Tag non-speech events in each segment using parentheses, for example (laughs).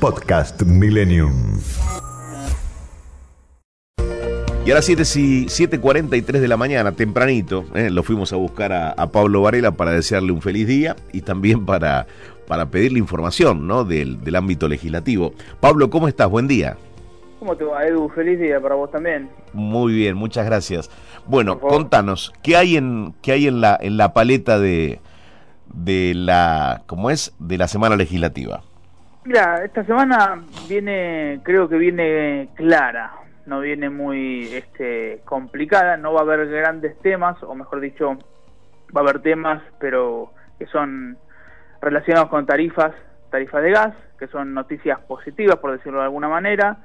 Podcast Millennium. Y ahora 7.43 de la mañana, tempranito, eh, lo fuimos a buscar a, a, Pablo Varela para desearle un feliz día y también para, para pedirle información ¿no? del, del ámbito legislativo. Pablo, ¿cómo estás? Buen día. ¿Cómo te va, Edu? Feliz día para vos también. Muy bien, muchas gracias. Bueno, contanos, ¿qué hay en, qué hay en la, en la paleta de, de la, ¿cómo es? De la semana legislativa. Mira, esta semana viene, creo que viene clara, no viene muy este, complicada, no va a haber grandes temas, o mejor dicho, va a haber temas, pero que son relacionados con tarifas, tarifas de gas, que son noticias positivas, por decirlo de alguna manera.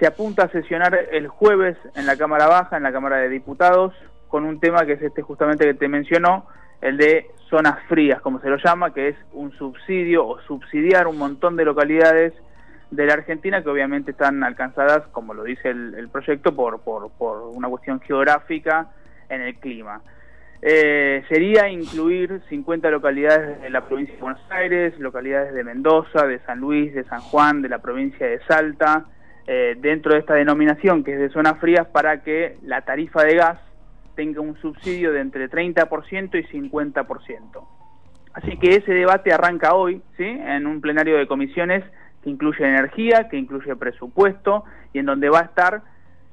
Se apunta a sesionar el jueves en la Cámara Baja, en la Cámara de Diputados, con un tema que es este justamente que te mencionó, el de zonas frías, como se lo llama, que es un subsidio o subsidiar un montón de localidades de la Argentina que obviamente están alcanzadas, como lo dice el, el proyecto, por, por, por, una cuestión geográfica en el clima. Eh, sería incluir 50 localidades de la provincia de Buenos Aires, localidades de Mendoza, de San Luis, de San Juan, de la provincia de Salta, eh, dentro de esta denominación que es de zonas frías para que la tarifa de gas tenga un subsidio de entre 30% y 50%. Así que ese debate arranca hoy, ¿sí? En un plenario de comisiones que incluye energía, que incluye presupuesto y en donde va a estar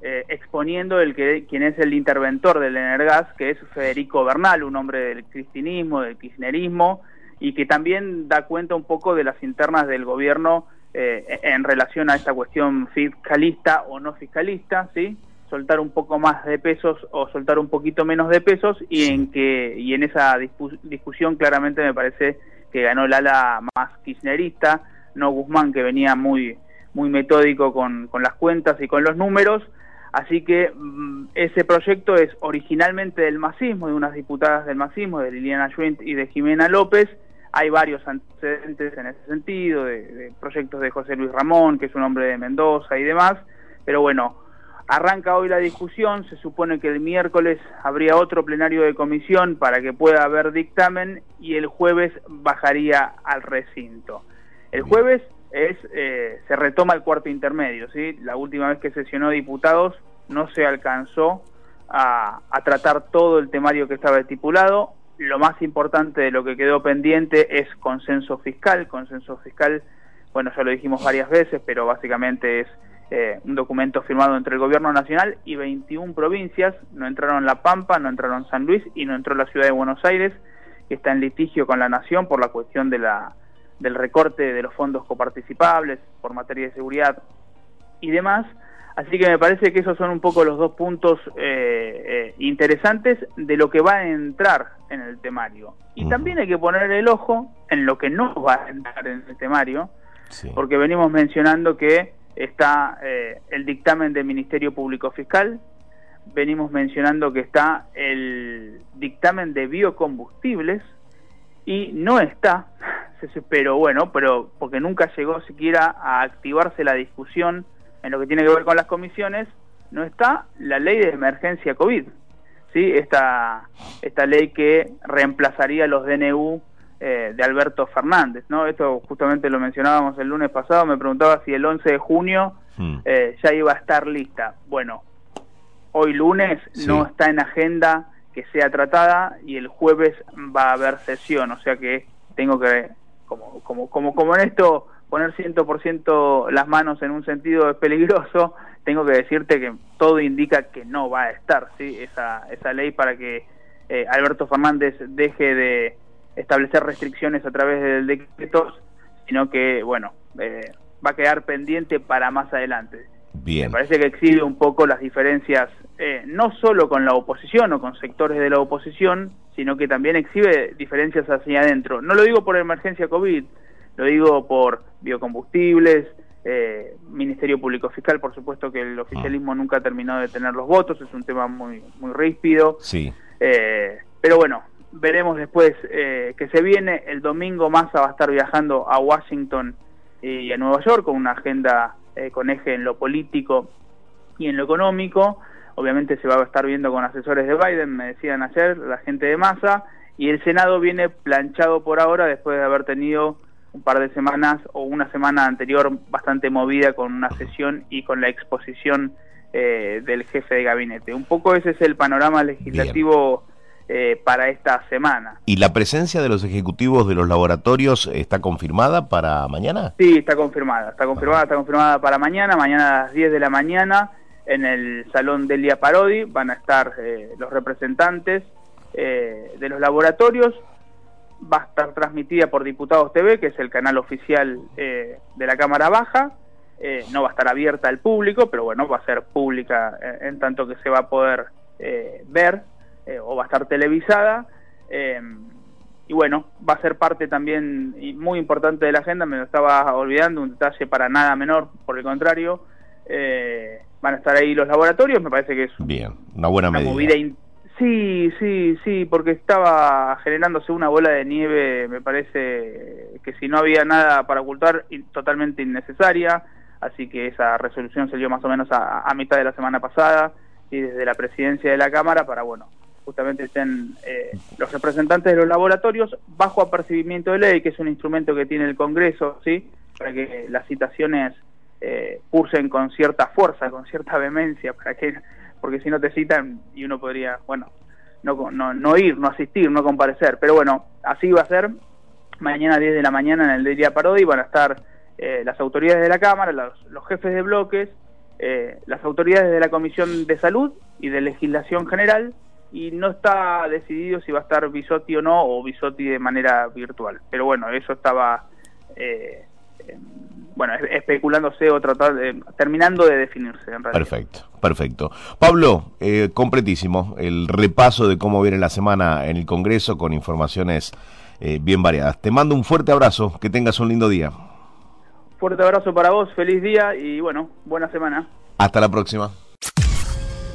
eh, exponiendo el que quien es el interventor del Energas, que es Federico Bernal, un hombre del cristinismo, del kirchnerismo y que también da cuenta un poco de las internas del gobierno eh, en relación a esta cuestión fiscalista o no fiscalista, ¿sí? Soltar un poco más de pesos o soltar un poquito menos de pesos y en que y en esa discusión claramente me parece que ganó el ala más kirchnerista, no Guzmán que venía muy muy metódico con, con las cuentas y con los números, así que mmm, ese proyecto es originalmente del masismo, de unas diputadas del masismo, de Liliana Schwint y de Jimena López, hay varios antecedentes en ese sentido, de, de proyectos de José Luis Ramón, que es un hombre de Mendoza y demás, pero bueno, Arranca hoy la discusión, se supone que el miércoles habría otro plenario de comisión para que pueda haber dictamen y el jueves bajaría al recinto. El jueves es eh, se retoma el cuarto intermedio, ¿sí? La última vez que sesionó diputados no se alcanzó a, a tratar todo el temario que estaba estipulado. Lo más importante de lo que quedó pendiente es consenso fiscal. Consenso fiscal, bueno, ya lo dijimos varias veces, pero básicamente es eh, un documento firmado entre el gobierno nacional y 21 provincias, no entraron La Pampa, no entraron San Luis y no entró la ciudad de Buenos Aires, que está en litigio con la nación por la cuestión de la, del recorte de los fondos coparticipables por materia de seguridad y demás. Así que me parece que esos son un poco los dos puntos eh, eh, interesantes de lo que va a entrar en el temario. Y uh -huh. también hay que poner el ojo en lo que no va a entrar en el temario, sí. porque venimos mencionando que está eh, el dictamen del Ministerio Público Fiscal, venimos mencionando que está el dictamen de biocombustibles y no está, (laughs) pero bueno, pero porque nunca llegó siquiera a activarse la discusión en lo que tiene que ver con las comisiones, no está la ley de emergencia COVID, ¿sí? esta, esta ley que reemplazaría los DNU eh, de Alberto Fernández, ¿no? Esto justamente lo mencionábamos el lunes pasado, me preguntaba si el 11 de junio hmm. eh, ya iba a estar lista. Bueno, hoy lunes sí. no está en agenda que sea tratada y el jueves va a haber sesión, o sea que tengo que, como, como, como, como en esto, poner 100% las manos en un sentido es peligroso, (laughs) tengo que decirte que todo indica que no va a estar, ¿sí? Esa, esa ley para que eh, Alberto Fernández deje de establecer restricciones a través del decreto, sino que, bueno, eh, va a quedar pendiente para más adelante. Bien. Me parece que exhibe un poco las diferencias, eh, no solo con la oposición o con sectores de la oposición, sino que también exhibe diferencias hacia adentro. No lo digo por emergencia COVID, Lo digo por biocombustibles, eh, Ministerio Público Fiscal, por supuesto que el oficialismo Ah. nunca ha terminado de tener los votos, es un tema muy, muy ríspido. Sí. Eh, pero bueno, veremos después eh, que se viene. El domingo Massa va a estar viajando a Washington y a Nueva York con una agenda eh, con eje en lo político y en lo económico. Obviamente se va a estar viendo con asesores de Biden, me decían ayer, la gente de Massa. Y el Senado viene planchado por ahora después de haber tenido un par de semanas o una semana anterior bastante movida con una sesión y con la exposición eh, del jefe de gabinete. Un poco ese es el panorama legislativo eh, para esta semana. ¿Y la presencia de los ejecutivos de los laboratorios está confirmada para mañana? Sí, está confirmada, está confirmada, está confirmada para mañana, mañana a las 10 de la mañana en el Salón Delia Parodi van a estar eh, los representantes eh, de los laboratorios, va a estar transmitida por Diputados TV, que es el canal oficial eh, de la Cámara Baja, eh, no va a estar abierta al público, pero bueno, va a ser pública en tanto que se va a poder eh, ver eh, o va a estar televisada. eh, y bueno, va a ser parte también y muy importante de la agenda, me lo estaba olvidando, un detalle para nada menor, por el contrario, eh, van a estar ahí los laboratorios, me parece que es Bien, una buena una medida. in- Sí, sí, sí, porque estaba generándose una bola de nieve, me parece que si no había nada para ocultar, totalmente innecesaria, así que esa resolución salió más o menos a, a mitad de la semana pasada y desde la presidencia de la Cámara para, bueno, justamente estén eh, los representantes de los laboratorios bajo apercibimiento de ley, que es un instrumento que tiene el Congreso, ¿sí? Para que las citaciones eh, cursen con cierta fuerza, con cierta vehemencia, para que porque si no te citan y uno podría, bueno, no, no, no ir, no asistir, no comparecer. Pero bueno, así va a ser. Mañana a 10 de la mañana en el Delia Parodi van a estar eh, las autoridades de la Cámara, los, los jefes de bloques, eh, las autoridades de la Comisión de Salud y de Legislación General, y no está decidido si va a estar Bisotti o no, o Bisotti de manera virtual. Pero bueno, eso estaba, eh, eh, bueno, es- especulándose o tratar terminando de definirse en realidad. Perfecto, perfecto. Pablo, eh, completísimo el repaso de cómo viene la semana en el Congreso con informaciones eh, bien variadas. Te mando un fuerte abrazo, que tengas un lindo día. Fuerte abrazo para vos, feliz día y bueno, buena semana. Hasta la próxima.